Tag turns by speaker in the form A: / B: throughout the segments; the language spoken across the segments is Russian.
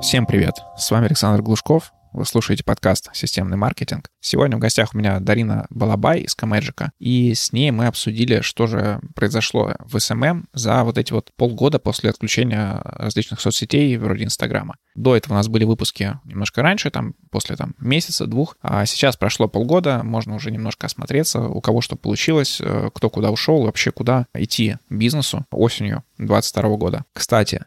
A: Всем привет! С вами Александр Глушков. Вы слушаете подкаст «Системный маркетинг». Сегодня в гостях у меня Дарина Балабай из Камеджика, и с ней мы обсудили, что же произошло в SMM за вот эти вот полгода после отключения различных соцсетей вроде Инстаграма. До этого у нас были выпуски немножко раньше, там после там месяца, двух, а сейчас прошло полгода, можно уже немножко осмотреться, у кого что получилось, э, кто куда ушел, вообще куда идти бизнесу осенью 2022 года. Кстати,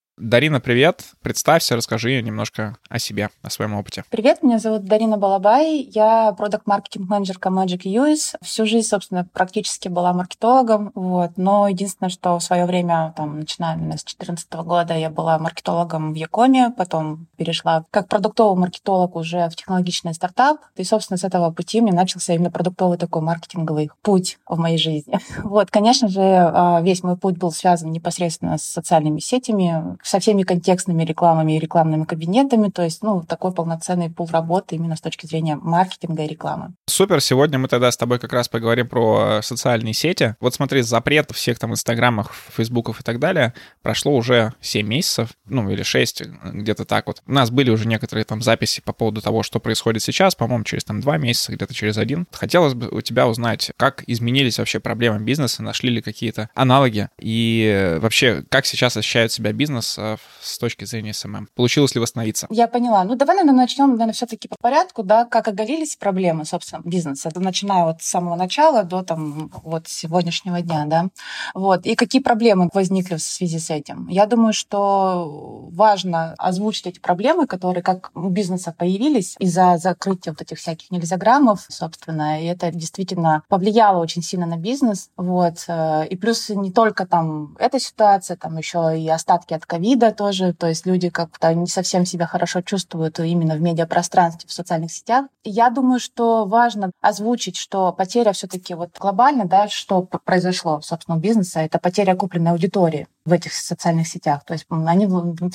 A: Дарина, привет. Представься, расскажи немножко о себе, о своем опыте.
B: Привет, меня зовут Дарина Балабай. Я продукт маркетинг менеджер Magic US. Всю жизнь, собственно, практически была маркетологом. Вот. Но единственное, что в свое время, там, начиная с 2014 года, я была маркетологом в Якоме, потом перешла как продуктовый маркетолог уже в технологичный стартап. И, собственно, с этого пути мне начался именно продуктовый такой маркетинговый путь в моей жизни. Вот, конечно же, а, весь мой путь был связан непосредственно с социальными сетями, со всеми контекстными рекламами и рекламными кабинетами, то есть, ну, такой полноценный пул работы именно с точки зрения маркетинга и рекламы.
A: Супер, сегодня мы тогда с тобой как раз поговорим про социальные сети. Вот смотри, запрет всех там инстаграмах, фейсбуков и так далее прошло уже 7 месяцев, ну, или 6, где-то так вот. У нас были уже некоторые там записи по поводу того, что происходит сейчас, по-моему, через там 2 месяца, где-то через один. Хотелось бы у тебя узнать, как изменились вообще проблемы бизнеса, нашли ли какие-то аналоги, и вообще, как сейчас ощущает себя бизнес э, с точки зрения SMM? Получилось ли восстановиться?
B: Я поняла. Ну, давай, наверное, начнем, наверное, все-таки по порядку, да, как оголились проблемы, собственно, бизнеса. Начиная вот с самого начала до там вот сегодняшнего дня, да. Вот. И какие проблемы возникли в связи с этим? Я думаю, что важно озвучить эти проблемы, которые как у бизнеса появились из-за закрытия вот этих всяких нельзяграммов, собственно, и это действительно повлияло очень сильно на бизнес, вот. И плюс не только там эта ситуация, там еще и остатки от ковида тоже, то есть люди как-то не совсем себя хорошо чувствуют именно в медиапространстве, в социальных сетях. Я думаю, что важно озвучить, что потеря все-таки вот глобально, да, что произошло, собственно, у бизнеса, это потеря купленной аудитории в этих социальных сетях. То есть они,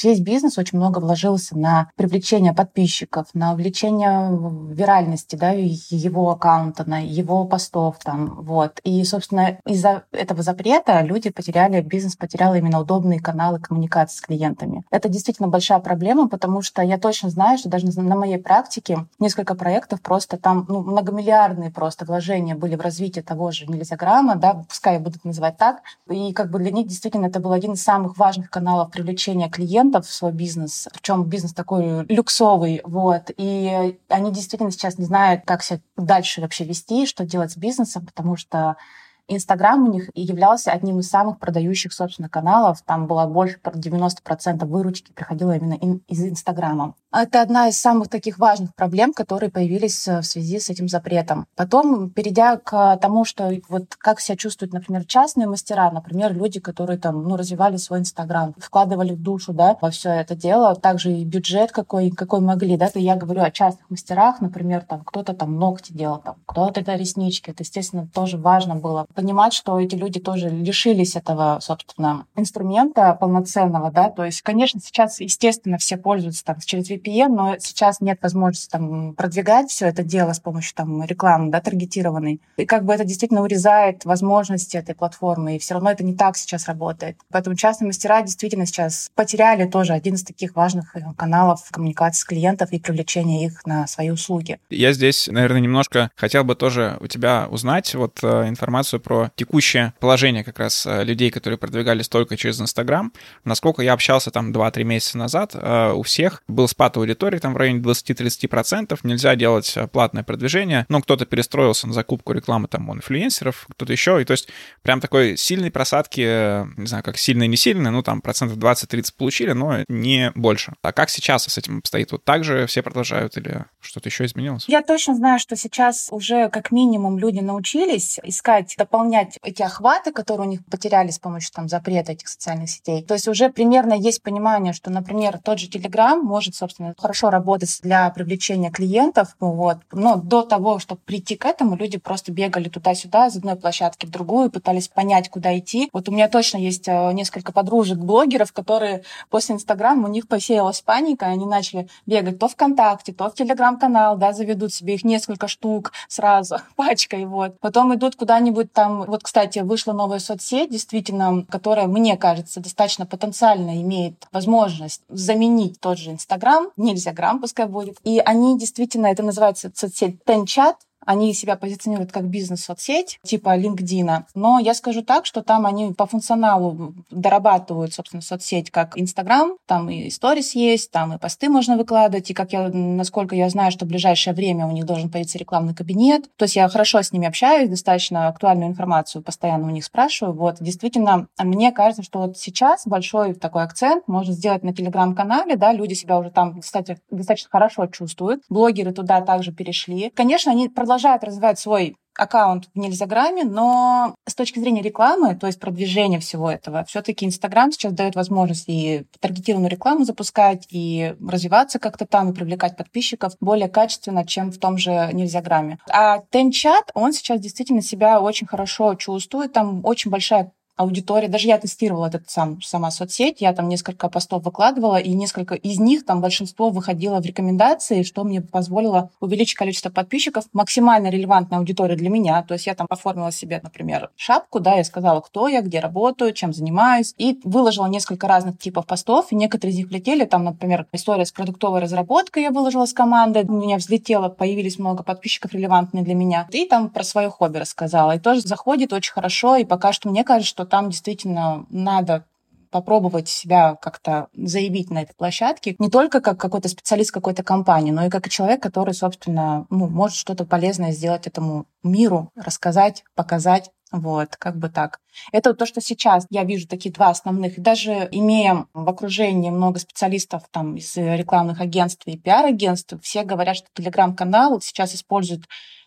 B: весь бизнес очень много вложился на привлечение подписчиков, на увеличение виральности да, его аккаунта, на его постов. Там, вот. И, собственно, из-за этого запрета люди потеряли, бизнес потерял именно удобные каналы коммуникации с клиентами. Это действительно большая проблема, потому что я точно знаю, что даже на моей практике несколько проектов просто там ну, многомиллиардные просто вложения были в развитие того же нельзяграмма, да, пускай будут называть так. И как бы для них действительно это было один из самых важных каналов привлечения клиентов в свой бизнес, причем бизнес такой люксовый, вот, и они действительно сейчас не знают, как себя дальше вообще вести, что делать с бизнесом, потому что Инстаграм у них являлся одним из самых продающих, собственно, каналов. Там было больше 90% выручки приходило именно из Инстаграма. Это одна из самых таких важных проблем, которые появились э, в связи с этим запретом. Потом, перейдя к тому, что вот как себя чувствуют, например, частные мастера, например, люди, которые там, ну, развивали свой Инстаграм, вкладывали душу, да, во все это дело, также и бюджет какой, какой могли, да, то я говорю о частных мастерах, например, там кто-то там ногти делал, там кто-то это реснички, это, естественно, тоже важно было понимать, что эти люди тоже лишились этого, собственно, инструмента полноценного, да, то есть, конечно, сейчас, естественно, все пользуются там через VPN, но сейчас нет возможности там продвигать все это дело с помощью там рекламы, да, таргетированной. И как бы это действительно урезает возможности этой платформы, и все равно это не так сейчас работает. Поэтому частные мастера действительно сейчас потеряли тоже один из таких важных э, каналов коммуникации с клиентов и привлечения их на свои услуги.
A: Я здесь, наверное, немножко хотел бы тоже у тебя узнать вот э, информацию про текущее положение как раз э, людей, которые продвигались только через Инстаграм. Насколько я общался там 2-3 месяца назад, э, у всех был спад аудитории там в районе 20-30%, нельзя делать э, платное продвижение, но кто-то перестроился на закупку рекламы там у инфлюенсеров, кто-то еще, и то есть прям такой сильной просадки, не знаю, как сильно и не сильно, ну там процентов 20-30 получили, но не больше. А как сейчас с этим обстоит? Вот так же все продолжают или что-то еще изменилось?
B: Я точно знаю, что сейчас уже как минимум люди научились искать дополнительные восполнять эти охваты, которые у них потеряли с помощью там запрета этих социальных сетей. То есть уже примерно есть понимание, что, например, тот же Telegram может, собственно, хорошо работать для привлечения клиентов, вот. Но до того, чтобы прийти к этому, люди просто бегали туда-сюда, из одной площадки в другую, пытались понять, куда идти. Вот у меня точно есть э, несколько подружек-блогеров, которые после Инстаграма у них посеялась паника, и они начали бегать то ВКонтакте, то в Телеграм-канал, да, заведут себе их несколько штук сразу, пачкой, вот. Потом идут куда-нибудь там, вот, кстати, вышла новая соцсеть, действительно, которая, мне кажется, достаточно потенциально имеет возможность заменить тот же Инстаграм, нельзя грамм пускай будет. И они действительно, это называется соцсеть Тенчат, они себя позиционируют как бизнес-соцсеть типа LinkedIn. Но я скажу так, что там они по функционалу дорабатывают, собственно, соцсеть как Instagram. Там и сторис есть, там и посты можно выкладывать. И как я, насколько я знаю, что в ближайшее время у них должен появиться рекламный кабинет. То есть я хорошо с ними общаюсь, достаточно актуальную информацию постоянно у них спрашиваю. Вот, действительно, мне кажется, что вот сейчас большой такой акцент можно сделать на телеграм-канале, да, люди себя уже там, кстати, достаточно хорошо чувствуют. Блогеры туда также перешли. Конечно, они продолжают продолжают развивать свой аккаунт в Нельзяграме, но с точки зрения рекламы, то есть продвижения всего этого, все-таки Инстаграм сейчас дает возможность и таргетированную рекламу запускать, и развиваться как-то там, и привлекать подписчиков более качественно, чем в том же Нельзяграме. А Тенчат, он сейчас действительно себя очень хорошо чувствует, там очень большая аудитория. Даже я тестировала этот сам, сама соцсеть, я там несколько постов выкладывала, и несколько из них, там большинство выходило в рекомендации, что мне позволило увеличить количество подписчиков, максимально релевантная аудитория для меня. То есть я там оформила себе, например, шапку, да, я сказала, кто я, где работаю, чем занимаюсь, и выложила несколько разных типов постов, и некоторые из них влетели, там, например, история с продуктовой разработкой я выложила с командой, у меня взлетело, появились много подписчиков релевантные для меня, и там про свое хобби рассказала, и тоже заходит очень хорошо, и пока что мне кажется, что там действительно надо попробовать себя как-то заявить на этой площадке, не только как какой-то специалист какой-то компании, но и как человек, который, собственно, ну, может что-то полезное сделать этому миру, рассказать, показать. Вот, как бы так. Это вот то, что сейчас я вижу такие два основных. Даже имея в окружении много специалистов там из рекламных агентств и пиар-агентств, все говорят, что телеграм-канал сейчас используют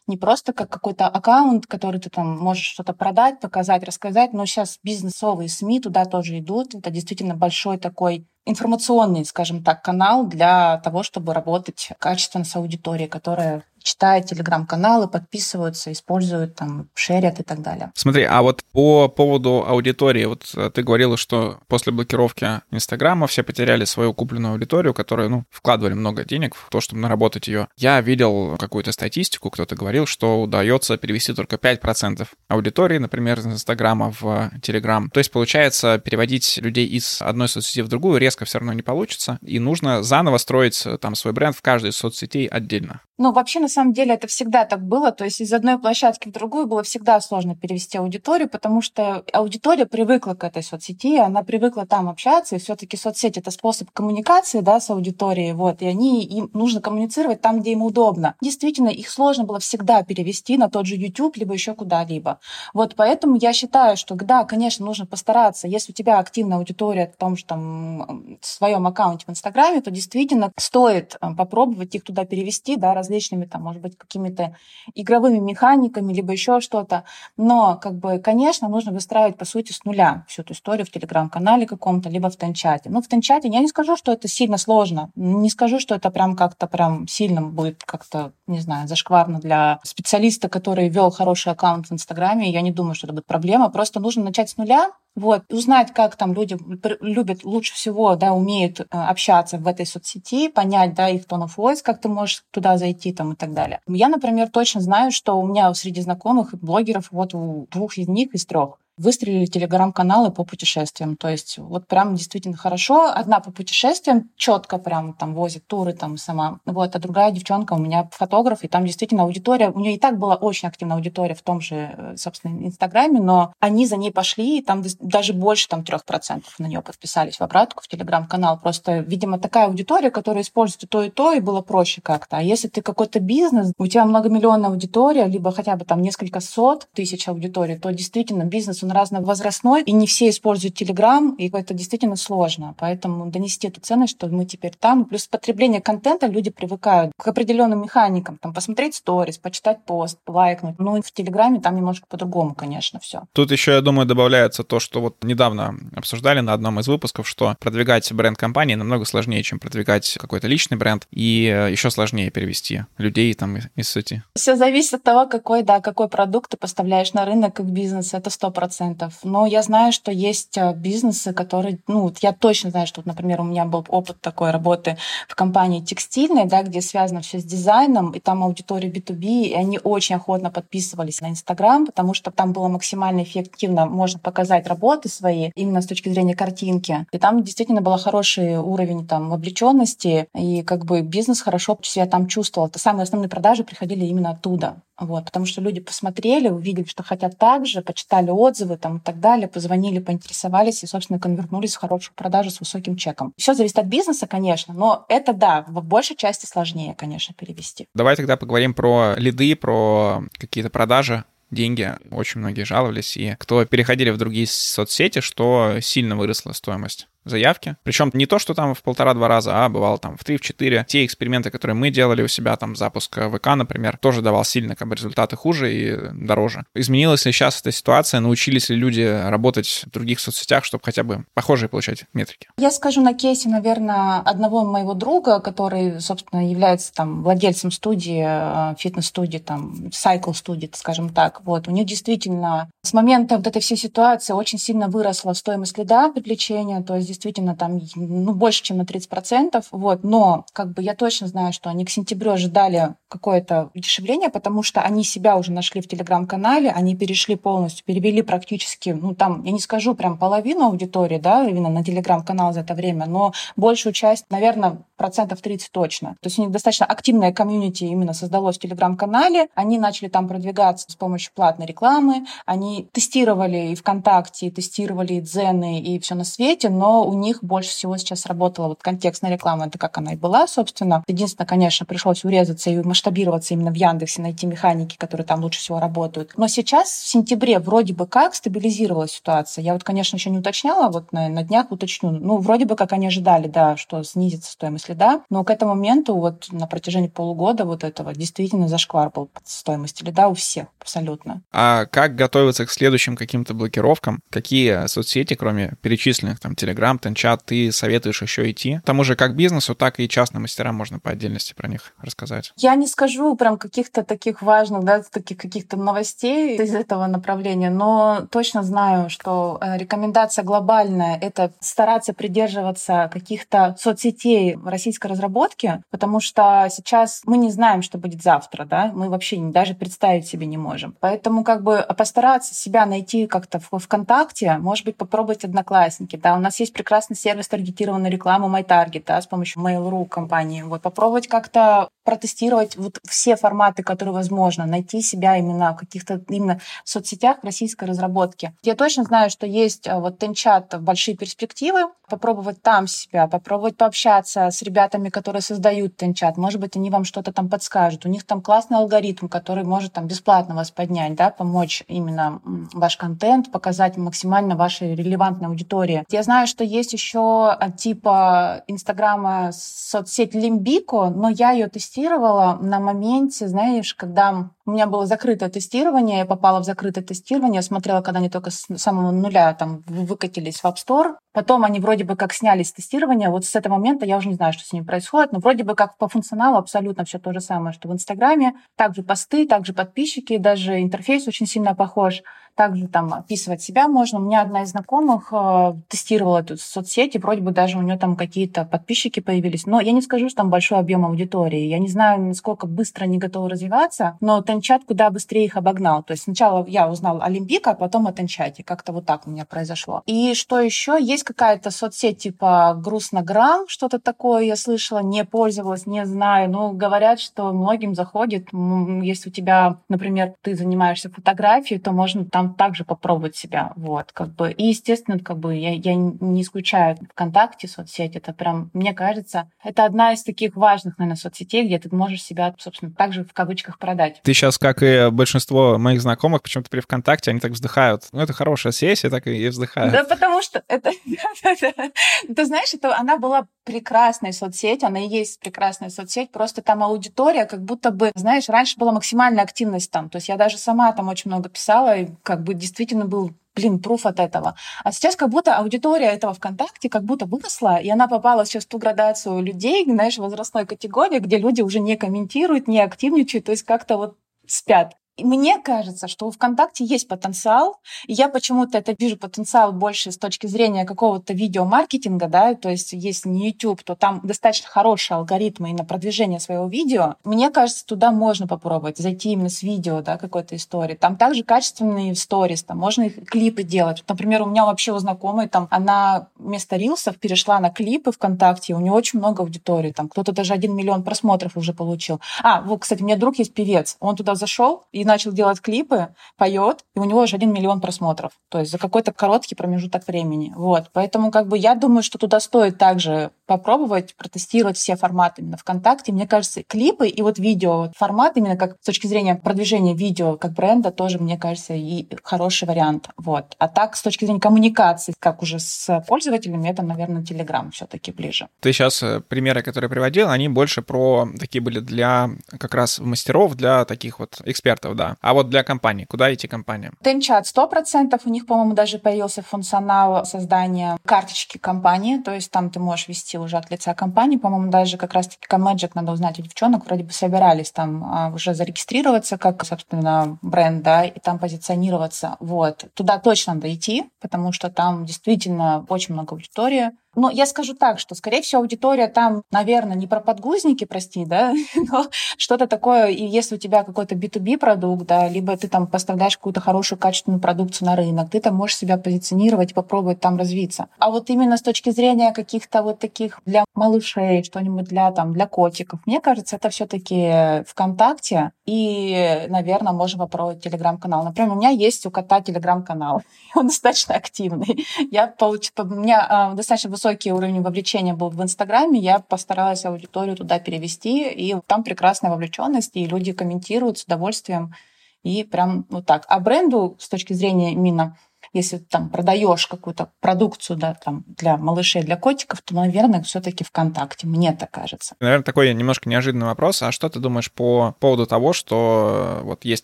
B: не просто как какой-то аккаунт, который ты там можешь что-то продать, показать, рассказать, но сейчас бизнесовые СМИ туда тоже идут. Это действительно большой такой информационный, скажем так, канал для того, чтобы работать качественно с аудиторией, которая читают телеграм-каналы, подписываются, используют, там, шерят и так далее.
A: Смотри, а вот по поводу аудитории, вот э, ты говорила, что после блокировки Инстаграма все потеряли свою купленную аудиторию, которую, ну, вкладывали много денег в то, чтобы наработать ее. Я видел какую-то статистику, кто-то говорил, что удается перевести только 5% аудитории, например, из Инстаграма в Телеграм. То есть, получается, переводить людей из одной соцсети в другую резко все равно не получится, и нужно заново строить э, там свой бренд в каждой из соцсетей отдельно.
B: Ну, вообще, на самом деле, это всегда так было. То есть из одной площадки в другую было всегда сложно перевести аудиторию, потому что аудитория привыкла к этой соцсети, она привыкла там общаться, и все таки соцсеть — это способ коммуникации да, с аудиторией, вот, и они, им нужно коммуницировать там, где им удобно. Действительно, их сложно было всегда перевести на тот же YouTube, либо еще куда-либо. Вот поэтому я считаю, что, да, конечно, нужно постараться. Если у тебя активная аудитория в том же там в своем аккаунте в Инстаграме, то действительно стоит э, попробовать их туда перевести, да, различными, там, может быть, какими-то игровыми механиками, либо еще что-то. Но, как бы, конечно, нужно выстраивать, по сути, с нуля всю эту историю в Телеграм-канале каком-то, либо в Тенчате. Ну, в Тенчате я не скажу, что это сильно сложно. Не скажу, что это прям как-то прям сильно будет как-то, не знаю, зашкварно для специалиста, который вел хороший аккаунт в Инстаграме. Я не думаю, что это будет проблема. Просто нужно начать с нуля, вот, узнать, как там люди любят лучше всего, да, умеют э, общаться в этой соцсети, понять, да, их tone of voice, как ты можешь туда зайти там и так далее. Я, например, точно знаю, что у меня среди знакомых блогеров, вот у двух из них, из трех, выстрелили телеграм-каналы по путешествиям. То есть вот прям действительно хорошо. Одна по путешествиям четко прям там возит туры там сама. Вот, а другая девчонка у меня фотограф, и там действительно аудитория, у нее и так была очень активная аудитория в том же, э, собственно, Инстаграме, но они за ней пошли, и там даже больше там трех процентов на нее подписались в обратку в телеграм-канал. Просто, видимо, такая аудитория, которая использует то, и то, и было проще как-то. А если ты какой-то бизнес, у тебя многомиллионная аудитория, либо хотя бы там несколько сот тысяч аудиторий, то действительно бизнес, он он разновозрастной, и не все используют Telegram, и это действительно сложно. Поэтому донести эту ценность, что мы теперь там. Плюс потребление контента люди привыкают к определенным механикам. Там, посмотреть сторис, почитать пост, лайкнуть. Ну, и в Телеграме там немножко по-другому, конечно, все.
A: Тут еще, я думаю, добавляется то, что вот недавно обсуждали на одном из выпусков, что продвигать бренд компании намного сложнее, чем продвигать какой-то личный бренд, и э, еще сложнее перевести людей там из сети.
B: Все зависит от того, какой, да, какой продукт ты поставляешь на рынок как бизнес, это сто процентов. Но я знаю, что есть э, бизнесы, которые, ну, я точно знаю, что, вот, например, у меня был опыт такой работы в компании текстильной, да, где связано все с дизайном, и там аудитория B2B, и они очень охотно подписывались на Инстаграм, потому что там было максимально эффективно, можно показать работы свои именно с точки зрения картинки. И там действительно был хороший уровень там вовлеченности, и как бы бизнес хорошо себя там чувствовал. Это самые основные продажи приходили именно оттуда. Вот, потому что люди посмотрели, увидели, что хотят так же, почитали отзывы там, и так далее, позвонили, поинтересовались и, собственно, конвертнулись в хорошую продажу с высоким чеком. Все зависит от бизнеса, конечно, но это, да, в большей части сложнее, конечно, перевести.
A: Давай тогда поговорим про лиды, про какие-то продажи деньги. Очень многие жаловались, и кто переходили в другие соцсети, что сильно выросла стоимость заявки. Причем не то, что там в полтора-два раза, а бывало там в три, в четыре. Те эксперименты, которые мы делали у себя, там запуск ВК, например, тоже давал сильно как бы результаты хуже и дороже. Изменилась ли сейчас эта ситуация? Научились ли люди работать в других соцсетях, чтобы хотя бы похожие получать метрики?
B: Я скажу на кейсе, наверное, одного моего друга, который, собственно, является там владельцем студии, э, фитнес-студии, там, cycle студии, скажем так. Вот. У них действительно с момента вот этой всей ситуации очень сильно выросла стоимость лида привлечения, то есть действительно там ну, больше, чем на 30%. Вот. Но как бы я точно знаю, что они к сентябрю ожидали какое-то удешевление, потому что они себя уже нашли в телеграм-канале, они перешли полностью, перевели практически, ну там, я не скажу прям половину аудитории, да, именно на телеграм-канал за это время, но большую часть, наверное, процентов 30 точно. То есть у них достаточно активная комьюнити именно создалось в телеграм-канале, они начали там продвигаться с помощью платной рекламы, они тестировали и ВКонтакте, и тестировали и Дзены, и все на свете, но у них больше всего сейчас работала вот контекстная реклама, это как она и была, собственно. Единственное, конечно, пришлось урезаться и масштабироваться именно в Яндексе, найти механики, которые там лучше всего работают. Но сейчас, в сентябре, вроде бы как стабилизировалась ситуация. Я вот, конечно, еще не уточняла, вот на, на днях уточню. Ну, вроде бы как они ожидали, да, что снизится стоимость лида, но к этому моменту вот на протяжении полугода вот этого действительно зашквар был стоимости лида у всех абсолютно.
A: А как готовиться к следующим каким-то блокировкам? Какие соцсети, кроме перечисленных там Telegram, Telegram, Тенчат, ты советуешь еще идти? К тому же как бизнесу, так и частным мастерам можно по отдельности про них рассказать.
B: Я не скажу прям каких-то таких важных, да, таких каких-то новостей из этого направления, но точно знаю, что э, рекомендация глобальная — это стараться придерживаться каких-то соцсетей российской разработки, потому что сейчас мы не знаем, что будет завтра, да, мы вообще даже представить себе не можем. Поэтому как бы постараться себя найти как-то в ВКонтакте, может быть, попробовать Одноклассники, да, у нас есть прекрасный сервис таргетированной рекламы MyTarget, да, с помощью Mail.ru компании. Вот попробовать как-то протестировать вот все форматы, которые возможно, найти себя именно в каких-то именно соцсетях российской разработки. Я точно знаю, что есть а, вот Тенчат большие перспективы, попробовать там себя, попробовать пообщаться с ребятами, которые создают Тенчат. Может быть, они вам что-то там подскажут. У них там классный алгоритм, который может там бесплатно вас поднять, да, помочь именно ваш контент, показать максимально вашей релевантной аудитории. Я знаю, что есть еще а, типа Инстаграма соцсеть Лимбико, но я ее тестировала на моменте, знаешь, когда у меня было закрытое тестирование, я попала в закрытое тестирование, смотрела, когда они только с самого нуля там выкатились в App Store. Потом они вроде бы как снялись с тестирования. Вот с этого момента я уже не знаю, что с ними происходит, но вроде бы как по функционалу абсолютно все то же самое, что в Инстаграме. Также посты, также подписчики, даже интерфейс очень сильно похож также там описывать себя можно. У меня одна из знакомых э, тестировала эту соцсети, вроде бы даже у нее там какие-то подписчики появились. Но я не скажу, что там большой объем аудитории. Я не знаю, насколько быстро они готовы развиваться, но Тенчат куда быстрее их обогнал. То есть сначала я узнал о Лимбика, а потом о Тенчате. Как-то вот так у меня произошло. И что еще? Есть какая-то соцсеть типа Грустнограм, что-то такое я слышала, не пользовалась, не знаю. Но говорят, что многим заходит. Если у тебя, например, ты занимаешься фотографией, то можно там там также попробовать себя, вот, как бы. И, естественно, как бы я, я не исключаю ВКонтакте соцсеть, это прям, мне кажется, это одна из таких важных, наверное, соцсетей, где ты можешь себя, собственно, также в кавычках продать.
A: Ты сейчас, как и большинство моих знакомых, почему-то при ВКонтакте, они так вздыхают. Ну, это хорошая сессия, так и вздыхают.
B: Да, потому что это... Ты знаешь, это она была прекрасной соцсеть, она и есть прекрасная соцсеть, просто там аудитория как будто бы, знаешь, раньше была максимальная активность там, то есть я даже сама там очень много писала, и как бы действительно был блин, пруф от этого. А сейчас как будто аудитория этого ВКонтакте как будто выросла, и она попала сейчас в ту градацию людей, знаешь, возрастной категории, где люди уже не комментируют, не активничают, то есть как-то вот спят. Мне кажется, что у ВКонтакте есть потенциал, и я почему-то это вижу потенциал больше с точки зрения какого-то видеомаркетинга, да, то есть если не YouTube, то там достаточно хорошие алгоритмы и на продвижение своего видео. Мне кажется, туда можно попробовать зайти именно с видео, да, какой-то истории. Там также качественные сторис, там можно их клипы делать. Например, у меня вообще у знакомой там она вместо рилсов перешла на клипы ВКонтакте, у нее очень много аудитории, там кто-то даже один миллион просмотров уже получил. А, вот, кстати, у меня друг есть певец, он туда зашел и начал делать клипы, поет, и у него уже один миллион просмотров. То есть за какой-то короткий промежуток времени. Вот. Поэтому как бы я думаю, что туда стоит также попробовать, протестировать все форматы именно ВКонтакте. Мне кажется, клипы и вот видео формат именно как с точки зрения продвижения видео как бренда тоже, мне кажется, и хороший вариант. Вот. А так, с точки зрения коммуникации, как уже с пользователями, это, наверное, Telegram все-таки ближе.
A: Ты сейчас э, примеры, которые приводил, они больше про такие были для как раз мастеров, для таких вот экспертов, да. А вот для компаний, куда идти компаниям?
B: Тенчат 100%, у них, по-моему, даже появился функционал создания карточки компании, то есть там ты можешь вести уже от лица компании, по-моему, даже как раз-таки Magic, надо узнать у девчонок, вроде бы собирались там а, уже зарегистрироваться как, собственно, бренд, да, и там позиционироваться. Вот. Туда точно надо идти, потому что там действительно очень много аудитории, ну, я скажу так, что, скорее всего, аудитория там, наверное, не про подгузники, прости, да, но что-то такое, и если у тебя какой-то B2B продукт, да, либо ты там поставляешь какую-то хорошую качественную продукцию на рынок, ты там можешь себя позиционировать попробовать там развиться. А вот именно с точки зрения каких-то вот таких для малышей, что-нибудь для там, для котиков, мне кажется, это все таки ВКонтакте, и, наверное, можно попробовать телеграм-канал. Например, у меня есть у кота телеграм-канал, он достаточно активный. Я получила, у меня э, достаточно высокий уровень вовлечения был в Инстаграме, я постаралась аудиторию туда перевести, и там прекрасная вовлеченность, и люди комментируют с удовольствием, и прям вот так. А бренду с точки зрения именно если там продаешь какую-то продукцию да, там, для малышей, для котиков, то, наверное, все-таки ВКонтакте, мне так кажется.
A: Наверное, такой немножко неожиданный вопрос. А что ты думаешь по поводу того, что вот есть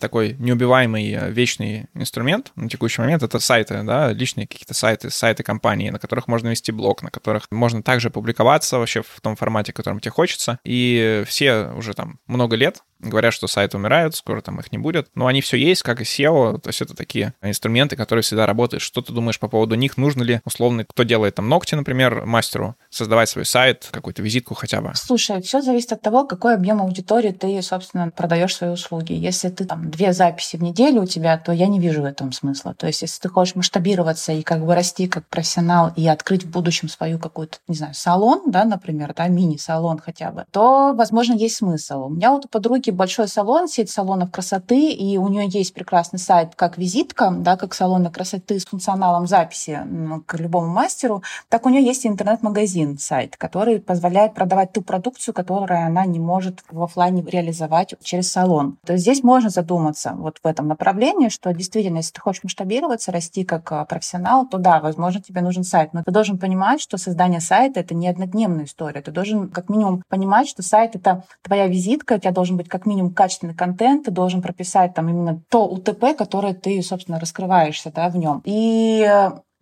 A: такой неубиваемый э, вечный инструмент на текущий момент, это сайты, да, личные какие-то сайты, сайты компании, на которых можно вести блог, на которых можно также публиковаться вообще в том формате, в котором тебе хочется. И все уже там много лет говорят, что сайты умирают, скоро там их не будет. Но они все есть, как и SEO, то есть это такие инструменты, которые всегда работают. Что ты думаешь по поводу них? Нужно ли, условно, кто делает там ногти, например, мастеру, создавать свой сайт, какую-то визитку хотя бы?
B: Слушай, все зависит от того, какой объем аудитории ты, собственно, продаешь свои услуги. Если ты там две записи в неделю у тебя, то я не вижу в этом смысла. То есть если ты хочешь масштабироваться и как бы расти как профессионал и открыть в будущем свою какую-то, не знаю, салон, да, например, да, мини-салон хотя бы, то, возможно, есть смысл. У меня вот у подруги большой салон, сеть салонов красоты, и у нее есть прекрасный сайт как визитка, да, как салона красоты с функционалом записи к любому мастеру, так у нее есть интернет-магазин, сайт, который позволяет продавать ту продукцию, которую она не может в офлайне реализовать через салон. То есть здесь можно задуматься вот в этом направлении, что действительно, если ты хочешь масштабироваться, расти как а, профессионал, то да, возможно, тебе нужен сайт. Но ты должен понимать, что создание сайта — это не однодневная история. Ты должен как минимум понимать, что сайт — это твоя визитка, у тебя должен быть как минимум качественный контент, ты должен прописать там именно то УТП, которое ты, собственно, раскрываешься да, в нем. И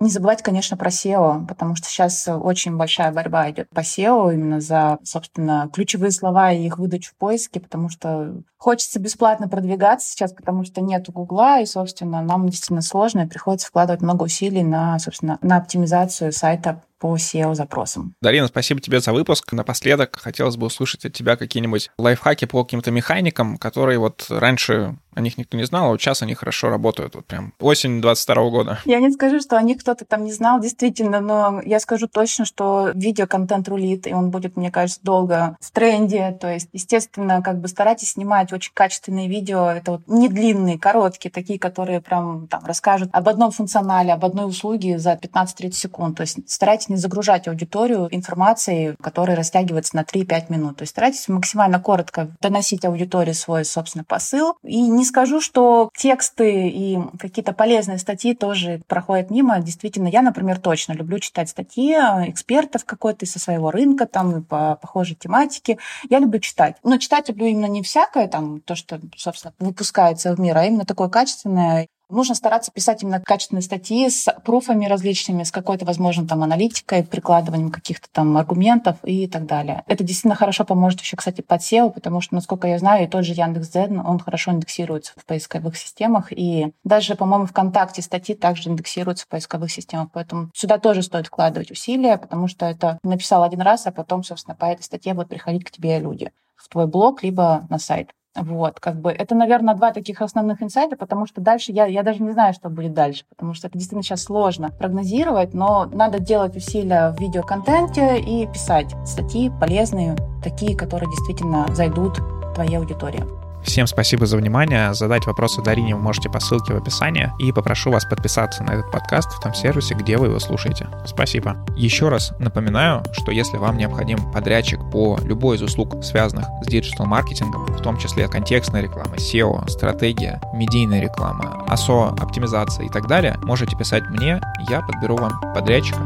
B: не забывать, конечно, про SEO, потому что сейчас очень большая борьба идет по SEO именно за, собственно, ключевые слова и их выдачу в поиске, потому что хочется бесплатно продвигаться сейчас, потому что нет Гугла, и, собственно, нам действительно сложно, и приходится вкладывать много усилий на, собственно, на оптимизацию сайта по SEO-запросам.
A: Дарина, спасибо тебе за выпуск. Напоследок хотелось бы услышать от тебя какие-нибудь лайфхаки по каким-то механикам, которые вот раньше о них никто не знал, а вот сейчас они хорошо работают. Вот прям осень 22 года.
B: Я не скажу, что о них кто что-то там не знал, действительно, но я скажу точно, что видеоконтент рулит, и он будет, мне кажется, долго в тренде. То есть, естественно, как бы старайтесь снимать очень качественные видео. Это вот не длинные, короткие, такие, которые прям там расскажут об одном функционале, об одной услуге за 15-30 секунд. То есть старайтесь не загружать аудиторию информацией, которая растягивается на 3-5 минут. То есть старайтесь максимально коротко доносить аудитории свой, собственно, посыл. И не скажу, что тексты и какие-то полезные статьи тоже проходят мимо. Действительно, я, например, точно люблю читать статьи экспертов какой-то со своего рынка, там, по похожей тематике. Я люблю читать. Но читать люблю именно не всякое, там, то, что, собственно, выпускается в мир, а именно такое качественное Нужно стараться писать именно качественные статьи с пруфами различными, с какой-то, возможно, там аналитикой, прикладыванием каких-то там аргументов и так далее. Это действительно хорошо поможет еще, кстати, под SEO, потому что, насколько я знаю, и тот же Яндекс.Дзен, он хорошо индексируется в поисковых системах, и даже, по-моему, ВКонтакте статьи также индексируются в поисковых системах, поэтому сюда тоже стоит вкладывать усилия, потому что это написал один раз, а потом, собственно, по этой статье будут приходить к тебе люди в твой блог, либо на сайт. Вот, как бы, это, наверное, два таких основных инсайта, потому что дальше я, я даже не знаю, что будет дальше, потому что это действительно сейчас сложно прогнозировать, но надо делать усилия в видеоконтенте и писать статьи полезные, такие, которые действительно зайдут твоей аудитории.
A: Всем спасибо за внимание. Задать вопросы Дарине вы можете по ссылке в описании. И попрошу вас подписаться на этот подкаст в том сервисе, где вы его слушаете. Спасибо. Еще раз напоминаю, что если вам необходим подрядчик по любой из услуг, связанных с диджитал-маркетингом, в том числе контекстная реклама, SEO, стратегия, медийная реклама, ASO, оптимизация и так далее, можете писать мне, я подберу вам подрядчика